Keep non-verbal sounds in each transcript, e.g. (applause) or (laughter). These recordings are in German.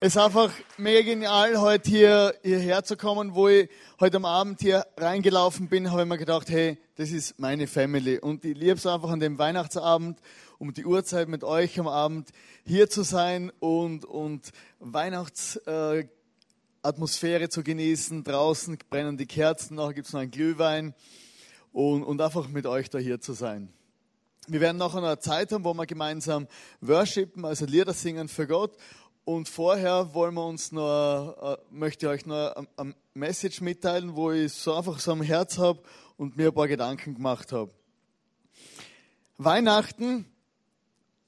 Es ist einfach mega genial, heute hier hierher zu kommen, wo ich heute am Abend hier reingelaufen bin, habe ich mir gedacht, hey, das ist meine Family. Und ich liebe es einfach an dem Weihnachtsabend, um die Uhrzeit mit euch am Abend hier zu sein und, und Weihnachtsatmosphäre äh, zu genießen. Draußen brennen die Kerzen, nachher gibt es noch einen Glühwein und, und einfach mit euch da hier zu sein. Wir werden noch eine Zeit haben, wo wir gemeinsam worshipen, also Lieder singen für Gott. Und vorher wollen wir uns noch, äh, möchte ich euch noch ein, Message mitteilen, wo ich so einfach so am Herz habe und mir ein paar Gedanken gemacht habe. Weihnachten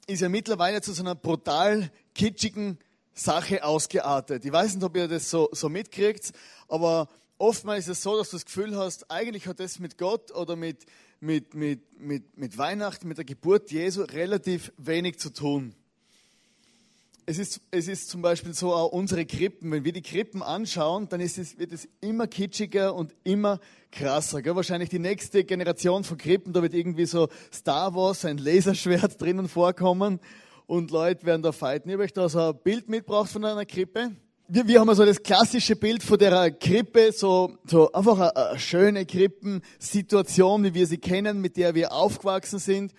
ist ja mittlerweile zu so einer brutal kitschigen Sache ausgeartet. Ich weiß nicht, ob ihr das so, so mitkriegt, aber oftmals ist es so, dass du das Gefühl hast, eigentlich hat das mit Gott oder mit, mit, mit, mit, mit Weihnachten, mit der Geburt Jesu relativ wenig zu tun es ist, es ist zum Beispiel so auch unsere Krippen. Wenn wir die Krippen anschauen, dann ist es, wird es immer kitschiger und immer krasser. Gell? Wahrscheinlich die nächste Generation von Krippen, da wird irgendwie so Star Wars, ein Laserschwert (laughs) drinnen vorkommen und Leute werden da fighten. Ich habe euch da so ein Bild mitgebracht von einer Krippe. Wir, wir haben so das klassische Bild von der Krippe, so, so einfach eine, eine schöne Krippensituation, wie wir sie kennen, mit der wir aufgewachsen sind.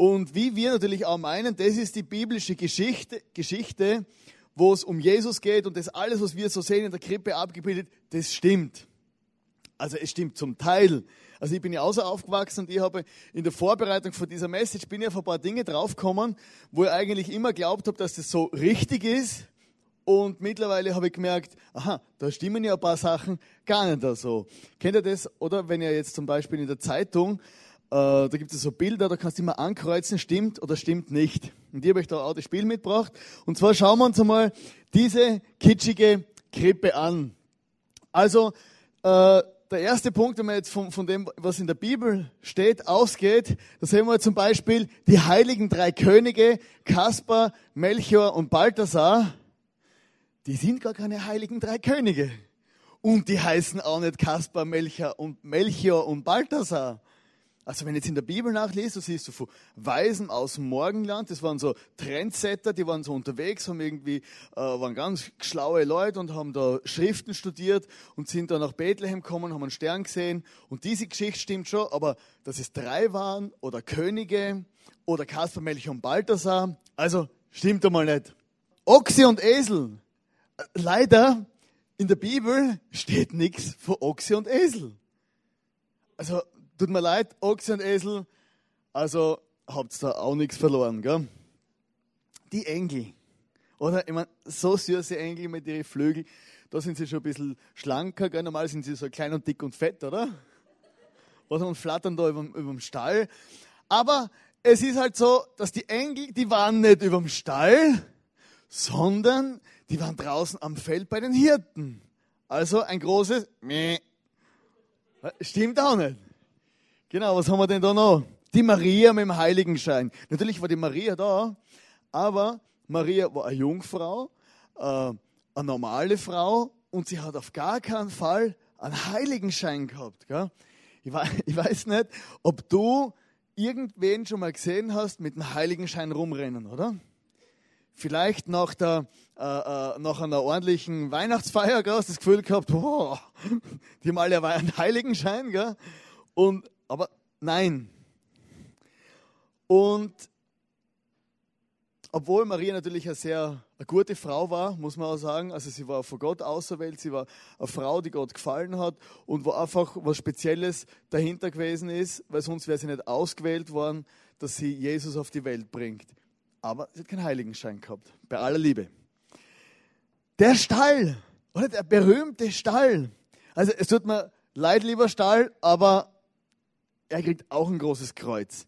Und wie wir natürlich auch meinen, das ist die biblische Geschichte, Geschichte, wo es um Jesus geht und das alles, was wir so sehen in der Krippe abgebildet, das stimmt. Also es stimmt zum Teil. Also ich bin ja außer aufgewachsen und ich habe in der Vorbereitung von dieser Message bin ich auf ein paar Dinge draufgekommen, wo ich eigentlich immer glaubt habe, dass das so richtig ist. Und mittlerweile habe ich gemerkt, aha, da stimmen ja ein paar Sachen gar nicht so. Kennt ihr das? Oder wenn ihr jetzt zum Beispiel in der Zeitung da gibt es so Bilder, da kannst du immer ankreuzen, stimmt oder stimmt nicht. Und ich habe euch da auch das Spiel mitgebracht. Und zwar schauen wir uns einmal diese kitschige Krippe an. Also, äh, der erste Punkt, wenn man jetzt von, von dem, was in der Bibel steht, ausgeht, da sehen wir zum Beispiel die heiligen drei Könige, Kaspar, Melchior und Balthasar. Die sind gar keine heiligen drei Könige. Und die heißen auch nicht Kaspar, Melchior und Balthasar. Also wenn du jetzt in der Bibel nachliest, du siehst du von Weisen aus dem Morgenland, das waren so Trendsetter, die waren so unterwegs, haben irgendwie, äh, waren ganz schlaue Leute und haben da Schriften studiert und sind da nach Bethlehem gekommen, haben einen Stern gesehen und diese Geschichte stimmt schon, aber dass es drei waren oder Könige oder Kaspar, Melchior und Balthasar, also stimmt einmal nicht. Ochse und Esel. Äh, leider in der Bibel steht nichts von Ochse und Esel. Also Tut mir leid, Ochse und Esel, also habt ihr da auch nichts verloren, gell? Die Engel, oder? Ich meine, so süße Engel mit ihren Flügeln, da sind sie schon ein bisschen schlanker, gell? Normal sind sie so klein und dick und fett, oder? Oder und flattern da über, dem Stall. Aber es ist halt so, dass die Engel, die waren nicht über dem Stall, sondern die waren draußen am Feld bei den Hirten. Also ein großes Meh. Stimmt auch nicht. Genau, was haben wir denn da noch? Die Maria mit dem Heiligenschein. Natürlich war die Maria da, aber Maria war eine Jungfrau, äh, eine normale Frau und sie hat auf gar keinen Fall einen Heiligenschein gehabt. Gell? Ich, weiß, (laughs) ich weiß nicht, ob du irgendwen schon mal gesehen hast mit einem Heiligenschein rumrennen, oder? Vielleicht nach, der, äh, äh, nach einer ordentlichen Weihnachtsfeier, hast du das Gefühl gehabt, boah, die haben alle einen Heiligenschein, gell? Und aber nein. Und obwohl Maria natürlich eine sehr eine gute Frau war, muss man auch sagen, also sie war von Gott auserwählt, sie war eine Frau, die Gott gefallen hat und wo einfach was Spezielles dahinter gewesen ist, weil sonst wäre sie nicht ausgewählt worden, dass sie Jesus auf die Welt bringt. Aber sie hat keinen Heiligenschein gehabt, bei aller Liebe. Der Stall, oder der berühmte Stall. Also es tut mir leid, lieber Stall, aber er kriegt auch ein großes Kreuz.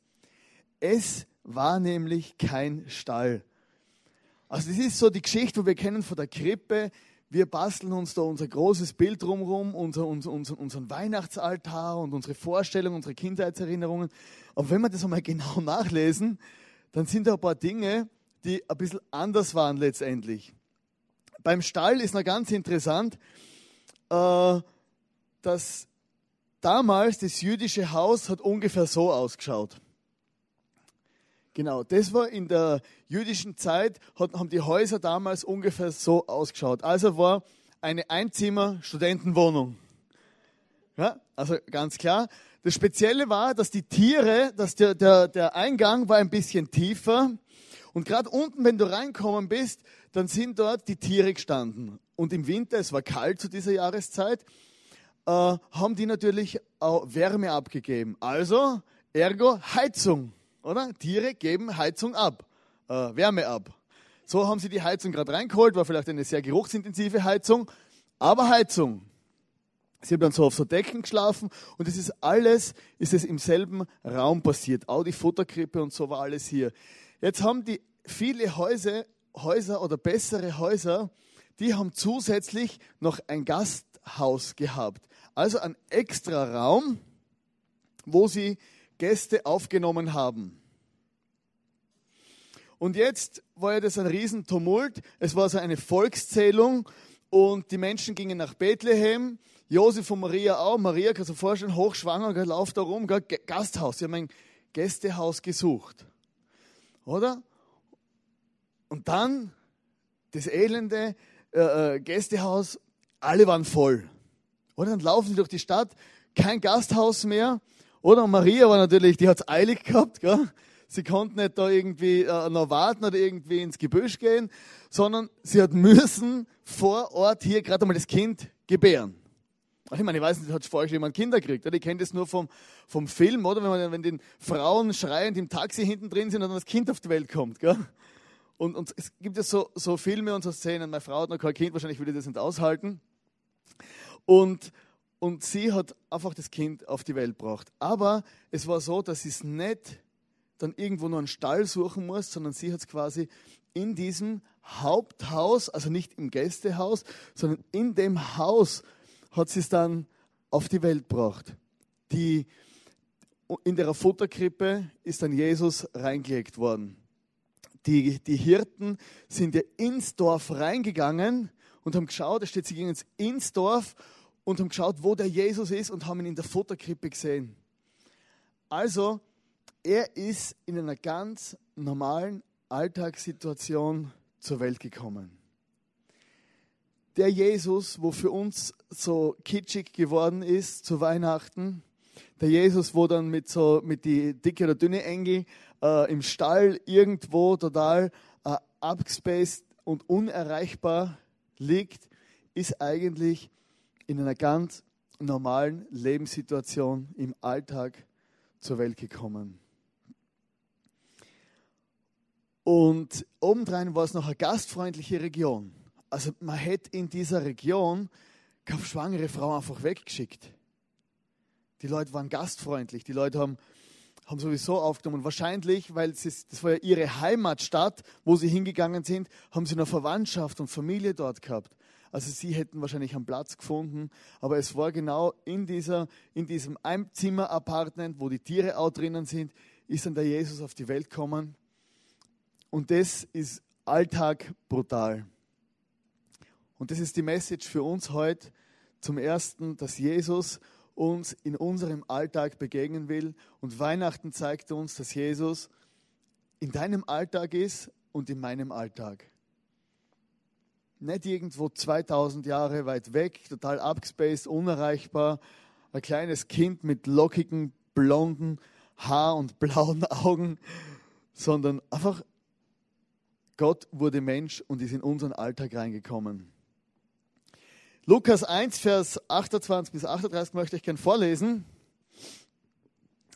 Es war nämlich kein Stall. Also das ist so die Geschichte, wo wir kennen von der Krippe. Wir basteln uns da unser großes Bild drumherum, unser, unser, unser, unseren Weihnachtsaltar und unsere Vorstellungen, unsere Kindheitserinnerungen. Aber wenn wir das einmal (laughs) genau nachlesen, dann sind da ein paar Dinge, die ein bisschen anders waren letztendlich. Beim Stall ist noch ganz interessant, äh, dass damals, das jüdische Haus hat ungefähr so ausgeschaut. Genau, das war in der jüdischen Zeit, haben die Häuser damals ungefähr so ausgeschaut. Also war eine Einzimmer-Studentenwohnung. Ja, also ganz klar. Das Spezielle war, dass die Tiere, dass der, der, der Eingang war ein bisschen tiefer. Und gerade unten, wenn du reinkommen bist, dann sind dort die Tiere gestanden. Und im Winter, es war kalt zu dieser Jahreszeit, äh, haben die natürlich auch Wärme abgegeben. Also, ergo Heizung, oder? Tiere geben Heizung ab, äh, Wärme ab. So haben sie die Heizung gerade reingeholt, war vielleicht eine sehr geruchsintensive Heizung, aber Heizung. Sie haben dann so auf so Decken geschlafen und es ist alles, ist es im selben Raum passiert. Auch die Futterkrippe und so war alles hier. Jetzt haben die viele Häuser, Häuser oder bessere Häuser, die haben zusätzlich noch ein Gasthaus gehabt. Also ein extra Raum, wo sie Gäste aufgenommen haben. Und jetzt war ja das ein Riesentumult. Es war so eine Volkszählung und die Menschen gingen nach Bethlehem. Josef und Maria auch. Maria, kannst du dir vorstellen, hochschwanger, läuft da rum, Gasthaus. Sie haben ein Gästehaus gesucht. Oder? Und dann das elende äh, äh Gästehaus, alle waren voll. Oder dann laufen sie durch die Stadt, kein Gasthaus mehr. Oder Maria war natürlich, die hat es eilig gehabt. Gell? Sie konnte nicht da irgendwie äh, noch warten oder irgendwie ins Gebüsch gehen, sondern sie hat müssen vor Ort hier gerade einmal das Kind gebären. Ich meine, ich weiß nicht, hat vorher schon jemand Kinder gekriegt. Oder? Ich kenne das nur vom, vom Film, oder? Wenn, man, wenn die Frauen schreiend im Taxi hinten drin sind und dann das Kind auf die Welt kommt. Gell? Und, und es gibt ja so, so Filme und so Szenen. Meine Frau hat noch kein Kind, wahrscheinlich würde ich das nicht aushalten. Und, und sie hat einfach das Kind auf die Welt gebracht. Aber es war so, dass sie es nicht dann irgendwo nur einen Stall suchen muss, sondern sie hat es quasi in diesem Haupthaus, also nicht im Gästehaus, sondern in dem Haus hat sie es dann auf die Welt gebracht. Die, in der Futterkrippe ist dann Jesus reingelegt worden. Die, die Hirten sind ja ins Dorf reingegangen und haben geschaut, da steht, sie gingen ins Dorf und haben geschaut, wo der Jesus ist und haben ihn in der Futterkrippe gesehen. Also, er ist in einer ganz normalen Alltagssituation zur Welt gekommen. Der Jesus, wo für uns so kitschig geworden ist zu Weihnachten, der Jesus, wo dann mit so mit die dicke oder dünne Engel äh, im Stall irgendwo total äh, abgespaced und unerreichbar liegt, ist eigentlich in einer ganz normalen Lebenssituation im Alltag zur Welt gekommen. Und obendrein war es noch eine gastfreundliche Region. Also man hätte in dieser Region keine schwangere Frau einfach weggeschickt. Die Leute waren gastfreundlich, die Leute haben, haben sowieso aufgenommen. Wahrscheinlich, weil es, das war ja ihre Heimatstadt, wo sie hingegangen sind, haben sie noch Verwandtschaft und Familie dort gehabt. Also sie hätten wahrscheinlich einen Platz gefunden, aber es war genau in, dieser, in diesem Einzimmer-Apartment, wo die Tiere auch drinnen sind, ist dann der Jesus auf die Welt gekommen und das ist Alltag brutal. Und das ist die Message für uns heute. Zum Ersten, dass Jesus uns in unserem Alltag begegnen will. Und Weihnachten zeigt uns, dass Jesus in deinem Alltag ist und in meinem Alltag. Nicht irgendwo 2000 Jahre weit weg, total abgespaced, unerreichbar. Ein kleines Kind mit lockigen, blonden Haar und blauen Augen, sondern einfach Gott wurde Mensch und ist in unseren Alltag reingekommen. Lukas 1, Vers 28 bis 38 möchte ich gern vorlesen.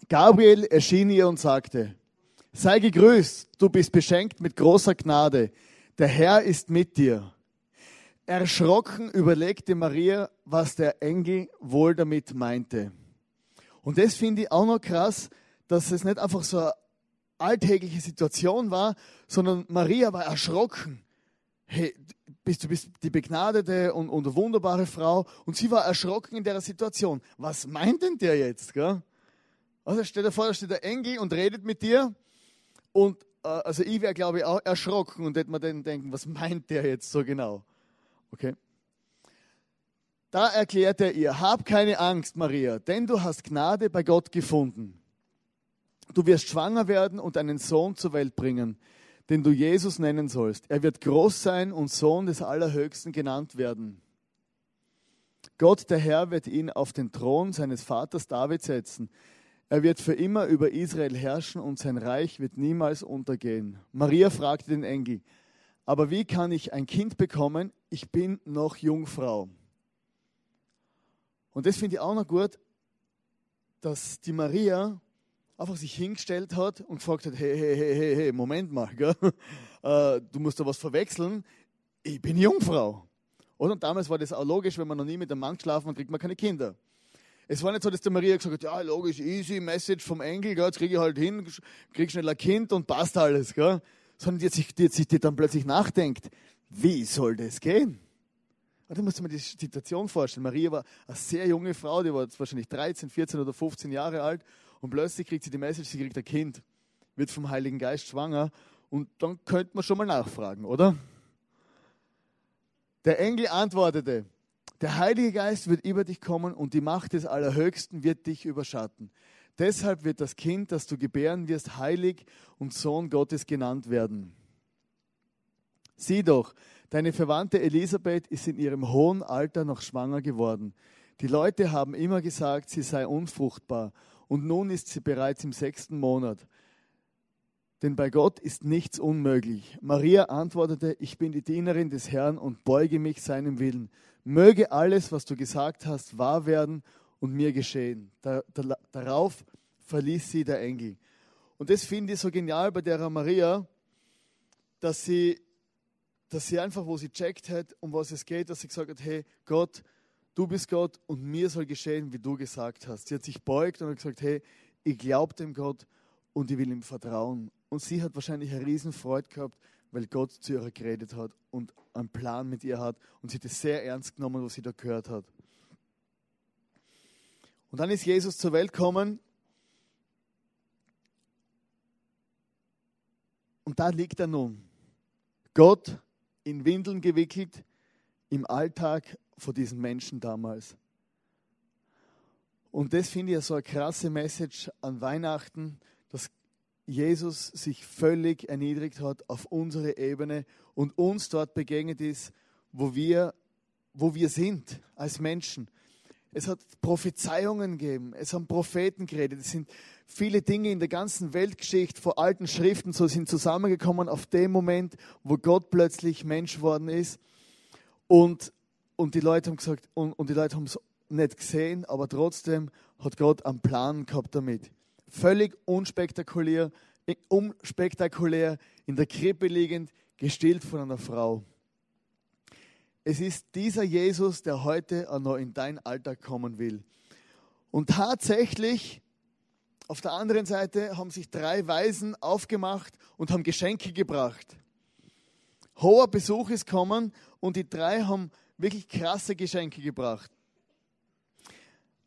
Gabriel erschien ihr und sagte, sei gegrüßt, du bist beschenkt mit großer Gnade, der Herr ist mit dir. Erschrocken überlegte Maria, was der Engel wohl damit meinte. Und das finde ich auch noch krass, dass es nicht einfach so alltägliche Situation war, sondern Maria war erschrocken. Hey, bist du bist die begnadete und, und wunderbare Frau und sie war erschrocken in der Situation. Was meint denn der jetzt? Gell? Also stell dir vor, da steht der Engel und redet mit dir und äh, also ich wäre glaube ich auch erschrocken und hätte mir dann denken, was meint der jetzt so genau? Okay. Da erklärt er ihr, hab keine Angst, Maria, denn du hast Gnade bei Gott gefunden. Du wirst schwanger werden und einen Sohn zur Welt bringen, den du Jesus nennen sollst. Er wird groß sein und Sohn des Allerhöchsten genannt werden. Gott, der Herr, wird ihn auf den Thron seines Vaters David setzen. Er wird für immer über Israel herrschen und sein Reich wird niemals untergehen. Maria fragte den Engel, aber wie kann ich ein Kind bekommen? Ich bin noch Jungfrau. Und das finde ich auch noch gut, dass die Maria einfach sich hingestellt hat und gefragt hat, hey, hey, hey, hey, hey Moment mal? (laughs) Äh, du musst da was verwechseln. Ich bin Jungfrau. Und damals war das auch logisch, wenn man noch nie mit einem Mann geschlafen hat, kriegt man keine Kinder. Es war nicht so, dass der Maria gesagt hat, ja, logisch, easy, Message vom Engel, gell, jetzt kriege ich halt hin, krieg schnell ein Kind und passt alles. Gell? Sondern die sich, die sich dann plötzlich nachdenkt, wie soll das gehen? Und da musst du mir die Situation vorstellen. Maria war eine sehr junge Frau, die war jetzt wahrscheinlich 13, 14 oder 15 Jahre alt und plötzlich kriegt sie die Message, sie kriegt ein Kind, wird vom Heiligen Geist schwanger und dann könnte man schon mal nachfragen, oder? Der Engel antwortete, der Heilige Geist wird über dich kommen und die Macht des Allerhöchsten wird dich überschatten. Deshalb wird das Kind, das du gebären wirst, heilig und Sohn Gottes genannt werden. Sieh doch, deine Verwandte Elisabeth ist in ihrem hohen Alter noch schwanger geworden. Die Leute haben immer gesagt, sie sei unfruchtbar und nun ist sie bereits im sechsten Monat. Denn bei Gott ist nichts unmöglich. Maria antwortete, ich bin die Dienerin des Herrn und beuge mich seinem Willen. Möge alles, was du gesagt hast, wahr werden und mir geschehen. Da, da, darauf verließ sie der Engel. Und das finde ich so genial bei der Maria, dass sie, dass sie einfach, wo sie checkt hat, um was es geht, dass sie gesagt hat, hey Gott, du bist Gott und mir soll geschehen, wie du gesagt hast. Sie hat sich beugt und hat gesagt, hey, ich glaube dem Gott und ich will ihm vertrauen. Und sie hat wahrscheinlich eine Riesenfreude gehabt, weil Gott zu ihr geredet hat und einen Plan mit ihr hat. Und sie hat es sehr ernst genommen, was sie da gehört hat. Und dann ist Jesus zur Welt gekommen. Und da liegt er nun. Gott in Windeln gewickelt im Alltag vor diesen Menschen damals. Und das finde ich so eine krasse Message an Weihnachten, dass Jesus sich völlig erniedrigt hat auf unsere Ebene und uns dort begegnet ist, wo wir, wo wir sind als Menschen. Es hat Prophezeiungen gegeben, es haben Propheten geredet, es sind viele Dinge in der ganzen Weltgeschichte vor alten Schriften so sind zusammengekommen auf dem Moment, wo Gott plötzlich Mensch worden ist. Und, und die Leute haben gesagt, und, und die Leute haben es nicht gesehen, aber trotzdem hat Gott einen Plan gehabt damit völlig unspektakulär, unspektakulär in der Krippe liegend, gestillt von einer Frau. Es ist dieser Jesus, der heute auch noch in dein Alltag kommen will. Und tatsächlich, auf der anderen Seite, haben sich drei Weisen aufgemacht und haben Geschenke gebracht. Hoher Besuch ist kommen und die drei haben wirklich krasse Geschenke gebracht.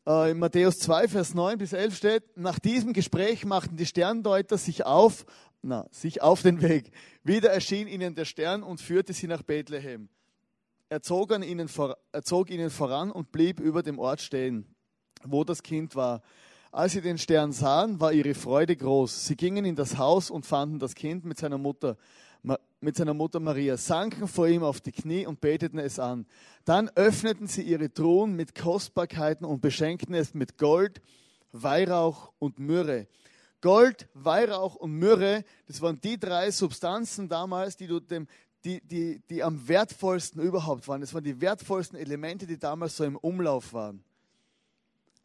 Äh, in Matthäus 2, Vers 9 bis 11 steht, nach diesem Gespräch machten die Sterndeuter sich auf, na, sich auf den Weg. Wieder erschien ihnen der Stern und führte sie nach Bethlehem. Er zog, an ihnen vor, er zog ihnen voran und blieb über dem Ort stehen, wo das Kind war. Als sie den Stern sahen, war ihre Freude groß. Sie gingen in das Haus und fanden das Kind mit seiner Mutter mit seiner Mutter Maria, sanken vor ihm auf die Knie und beteten es an. Dann öffneten sie ihre Truhen mit Kostbarkeiten und beschenkten es mit Gold, Weihrauch und Myrrhe. Gold, Weihrauch und Myrrhe, das waren die drei Substanzen damals, die, du dem, die, die, die am wertvollsten überhaupt waren. Das waren die wertvollsten Elemente, die damals so im Umlauf waren.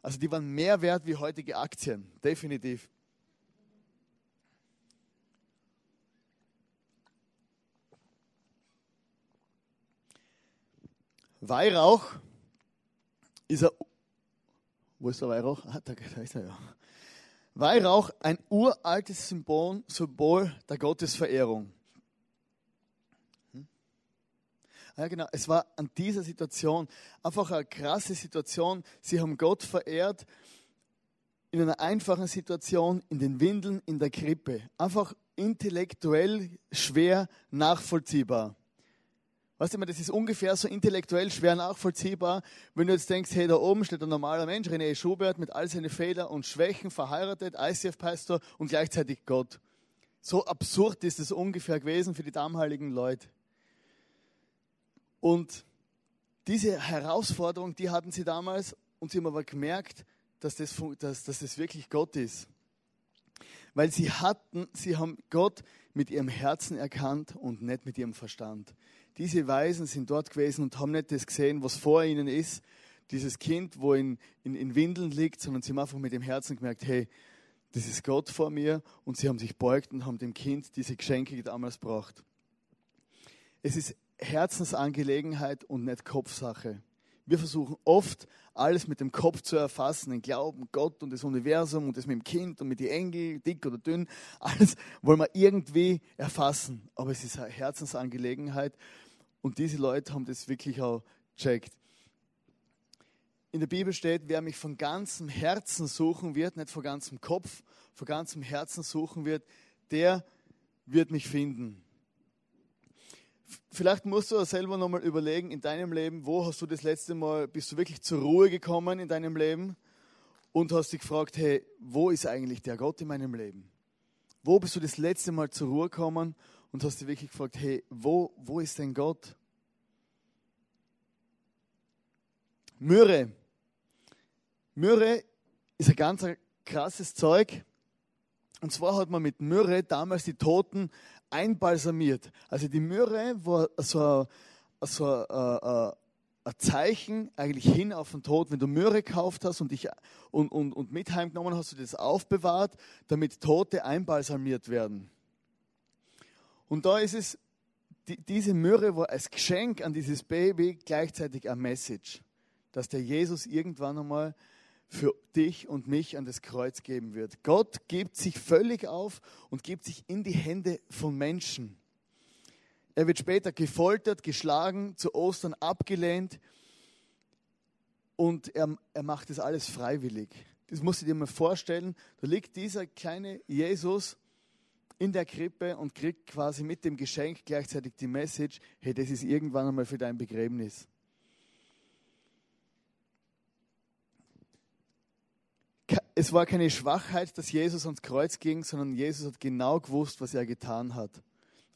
Also die waren mehr wert wie heutige Aktien, definitiv. Weihrauch ist ein. Wo ist der Weihrauch? Ah, da, da ist er ja. Weihrauch, ein uraltes Symbol, Symbol der Gottesverehrung. Hm? Ja, genau. Es war an dieser Situation einfach eine krasse Situation. Sie haben Gott verehrt in einer einfachen Situation, in den Windeln, in der Krippe. Einfach intellektuell schwer nachvollziehbar. Weißt du, das ist ungefähr so intellektuell schwer nachvollziehbar, wenn du jetzt denkst, hey, da oben steht ein normaler Mensch, René Schubert, mit all seinen Fehlern und Schwächen, verheiratet, ICF-Pastor und gleichzeitig Gott. So absurd ist es ungefähr gewesen für die damaligen Leute. Und diese Herausforderung, die hatten sie damals und sie haben aber gemerkt, dass das, dass, dass das wirklich Gott ist. Weil sie hatten, sie haben Gott mit ihrem Herzen erkannt und nicht mit ihrem Verstand. Diese Weisen sind dort gewesen und haben nicht das gesehen, was vor ihnen ist, dieses Kind, wo in, in, in Windeln liegt, sondern sie haben einfach mit dem Herzen gemerkt, hey, das ist Gott vor mir und sie haben sich beugt und haben dem Kind diese Geschenke damals gebracht. Es ist Herzensangelegenheit und nicht Kopfsache. Wir versuchen oft, alles mit dem Kopf zu erfassen, den Glauben, Gott und das Universum und das mit dem Kind und mit den Engeln, dick oder dünn. Alles wollen wir irgendwie erfassen. Aber es ist eine Herzensangelegenheit und diese Leute haben das wirklich auch checkt. In der Bibel steht, wer mich von ganzem Herzen suchen wird, nicht von ganzem Kopf, von ganzem Herzen suchen wird, der wird mich finden. Vielleicht musst du selber nochmal überlegen in deinem Leben, wo hast du das letzte Mal, bist du wirklich zur Ruhe gekommen in deinem Leben und hast dich gefragt, hey, wo ist eigentlich der Gott in meinem Leben? Wo bist du das letzte Mal zur Ruhe gekommen und hast dich wirklich gefragt, hey, wo, wo ist denn Gott? Myrrhe. Myrrhe ist ein ganz krasses Zeug. Und zwar hat man mit Myrrhe damals die Toten einbalsamiert. Also die Myrrhe war so, so ein, ein Zeichen eigentlich hin auf den Tod. Wenn du Myrrhe gekauft hast und, dich, und, und, und mit heimgenommen hast, du das aufbewahrt, damit Tote einbalsamiert werden. Und da ist es, die, diese Myrrhe war als Geschenk an dieses Baby gleichzeitig ein Message, dass der Jesus irgendwann einmal für dich und mich an das Kreuz geben wird. Gott gibt sich völlig auf und gibt sich in die Hände von Menschen. Er wird später gefoltert, geschlagen, zu Ostern abgelehnt und er, er macht das alles freiwillig. Das musst du dir mal vorstellen. Da liegt dieser kleine Jesus in der Krippe und kriegt quasi mit dem Geschenk gleichzeitig die Message, hey, das ist irgendwann einmal für dein Begräbnis. Es war keine Schwachheit, dass Jesus ans Kreuz ging, sondern Jesus hat genau gewusst, was er getan hat.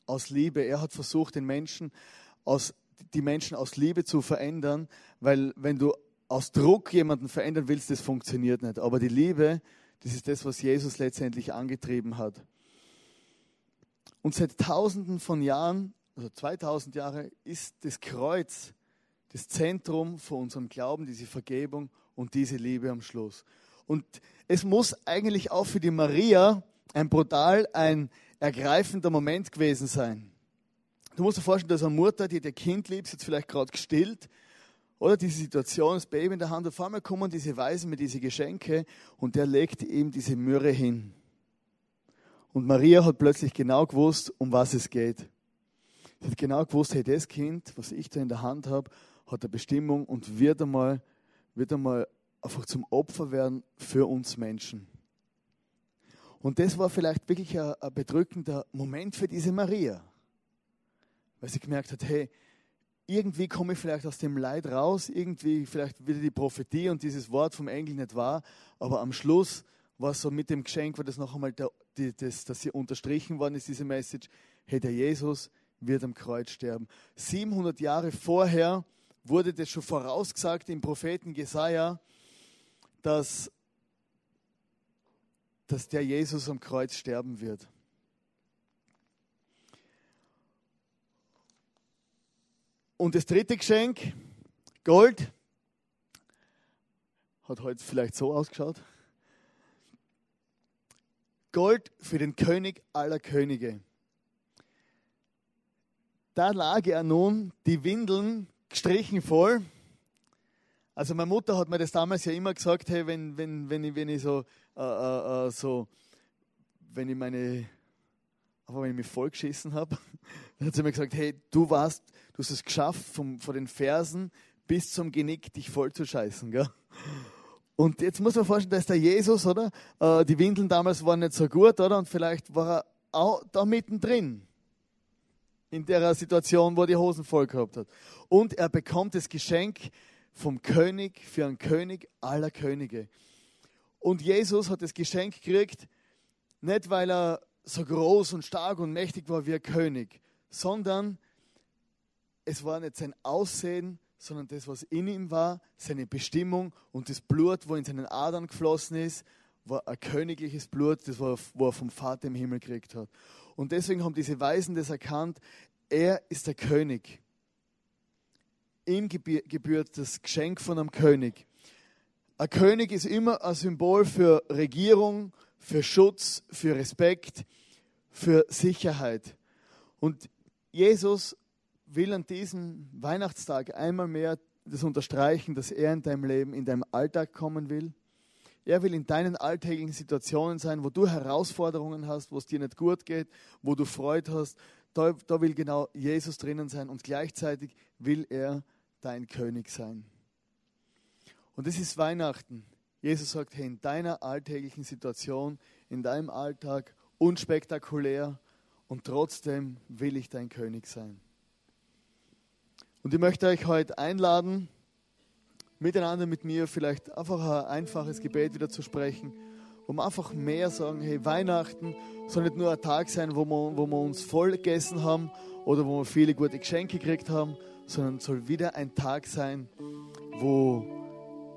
Aus Liebe. Er hat versucht, den Menschen aus, die Menschen aus Liebe zu verändern, weil wenn du aus Druck jemanden verändern willst, das funktioniert nicht. Aber die Liebe, das ist das, was Jesus letztendlich angetrieben hat. Und seit Tausenden von Jahren, also 2000 Jahre, ist das Kreuz das Zentrum von unserem Glauben, diese Vergebung und diese Liebe am Schluss. Und es muss eigentlich auch für die Maria ein brutal, ein ergreifender Moment gewesen sein. Du musst dir vorstellen, dass eine Mutter, die ihr Kind liebt, jetzt vielleicht gerade gestillt, oder diese Situation, das Baby in der Hand, auf einmal kommen diese Weisen mit diesen Geschenke und der legt ihm diese Myrrhe hin. Und Maria hat plötzlich genau gewusst, um was es geht. Sie hat genau gewusst, hey, das Kind, was ich da in der Hand habe, hat eine Bestimmung und wird einmal, wird einmal einfach zum Opfer werden für uns Menschen. Und das war vielleicht wirklich ein, ein bedrückender Moment für diese Maria, weil sie gemerkt hat, hey, irgendwie komme ich vielleicht aus dem Leid raus, irgendwie vielleicht wieder die Prophetie und dieses Wort vom Engel nicht wahr, aber am Schluss war so mit dem Geschenk, war das noch einmal, der, die, das, dass hier unterstrichen worden ist, diese Message, hey, der Jesus wird am Kreuz sterben. 700 Jahre vorher wurde das schon vorausgesagt im Propheten Jesaja, dass, dass der Jesus am Kreuz sterben wird. Und das dritte Geschenk, Gold, hat heute vielleicht so ausgeschaut. Gold für den König aller Könige. Da lag er nun die Windeln gestrichen voll also meine Mutter hat mir das damals ja immer gesagt, hey, wenn, wenn, wenn, ich, wenn ich so, äh, äh, äh so, wenn ich meine, aber wenn ich mich vollgeschissen habe, (laughs) dann hat sie mir gesagt, hey, du warst, du hast es geschafft, vom, von den Fersen bis zum Genick dich voll zu scheißen, gell? Und jetzt muss man vorstellen, da ist der Jesus, oder? Äh, die Windeln damals waren nicht so gut, oder? Und vielleicht war er auch da mittendrin. in der Situation, wo er die Hosen voll gehabt hat. Und er bekommt das Geschenk vom König für einen König aller Könige. Und Jesus hat das Geschenk gekriegt, nicht weil er so groß und stark und mächtig war wie ein König, sondern es war nicht sein Aussehen, sondern das, was in ihm war, seine Bestimmung und das Blut, wo in seinen Adern geflossen ist, war ein königliches Blut, das war, wo er vom Vater im Himmel gekriegt hat. Und deswegen haben diese Weisen das erkannt, er ist der König. Ihm gebührt das Geschenk von einem König. Ein König ist immer ein Symbol für Regierung, für Schutz, für Respekt, für Sicherheit. Und Jesus will an diesem Weihnachtstag einmal mehr das unterstreichen, dass er in deinem Leben, in deinem Alltag kommen will. Er will in deinen alltäglichen Situationen sein, wo du Herausforderungen hast, wo es dir nicht gut geht, wo du Freude hast. Da, da will genau Jesus drinnen sein und gleichzeitig will er dein König sein. Und es ist Weihnachten. Jesus sagt, hey, in deiner alltäglichen Situation, in deinem Alltag, unspektakulär und trotzdem will ich dein König sein. Und ich möchte euch heute einladen, miteinander mit mir vielleicht einfach ein einfaches Gebet wieder zu sprechen, um einfach mehr sagen, hey, Weihnachten soll nicht nur ein Tag sein, wo wir, wo wir uns voll gegessen haben oder wo wir viele gute Geschenke gekriegt haben, sondern soll wieder ein Tag sein, wo,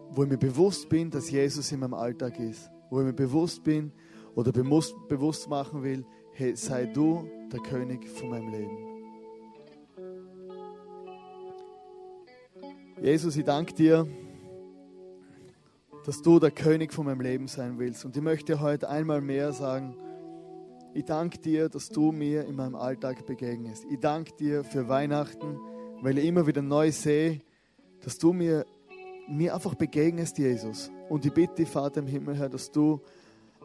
wo ich mir bewusst bin, dass Jesus in meinem Alltag ist. Wo ich mir bewusst bin oder bewusst, bewusst machen will, hey, sei du der König von meinem Leben. Jesus, ich danke dir, dass du der König von meinem Leben sein willst. Und ich möchte heute einmal mehr sagen, ich danke dir, dass du mir in meinem Alltag begegnest. Ich danke dir für Weihnachten weil ich immer wieder neu sehe, dass du mir, mir einfach begegnest, Jesus. Und ich bitte Vater im Himmel, Herr, dass du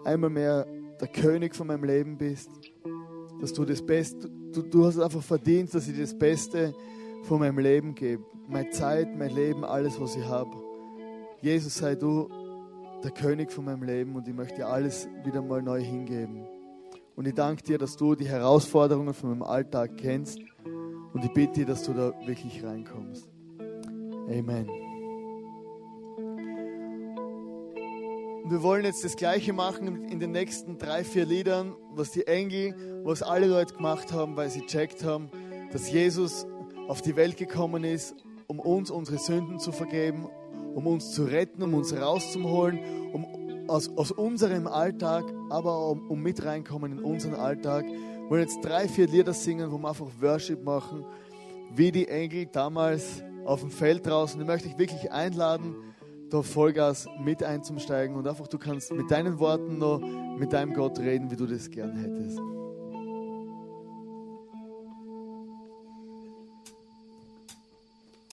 einmal mehr der König von meinem Leben bist, dass du das Beste, du, du hast einfach verdient, dass ich das Beste von meinem Leben gebe. Meine Zeit, mein Leben, alles, was ich habe. Jesus, sei du der König von meinem Leben und ich möchte dir alles wieder mal neu hingeben. Und ich danke dir, dass du die Herausforderungen von meinem Alltag kennst und ich bitte, dass du da wirklich reinkommst. Amen. Und wir wollen jetzt das Gleiche machen in den nächsten drei, vier Liedern, was die Engel, was alle Leute gemacht haben, weil sie checkt haben, dass Jesus auf die Welt gekommen ist, um uns unsere Sünden zu vergeben, um uns zu retten, um uns rauszuholen, um aus, aus unserem Alltag, aber um, um mit reinkommen in unseren Alltag wollen jetzt drei, vier Lieder singen, wo wir einfach Worship machen, wie die Engel damals auf dem Feld draußen. Ich möchte dich wirklich einladen, da Vollgas mit einzusteigen und einfach du kannst mit deinen Worten noch mit deinem Gott reden, wie du das gern hättest.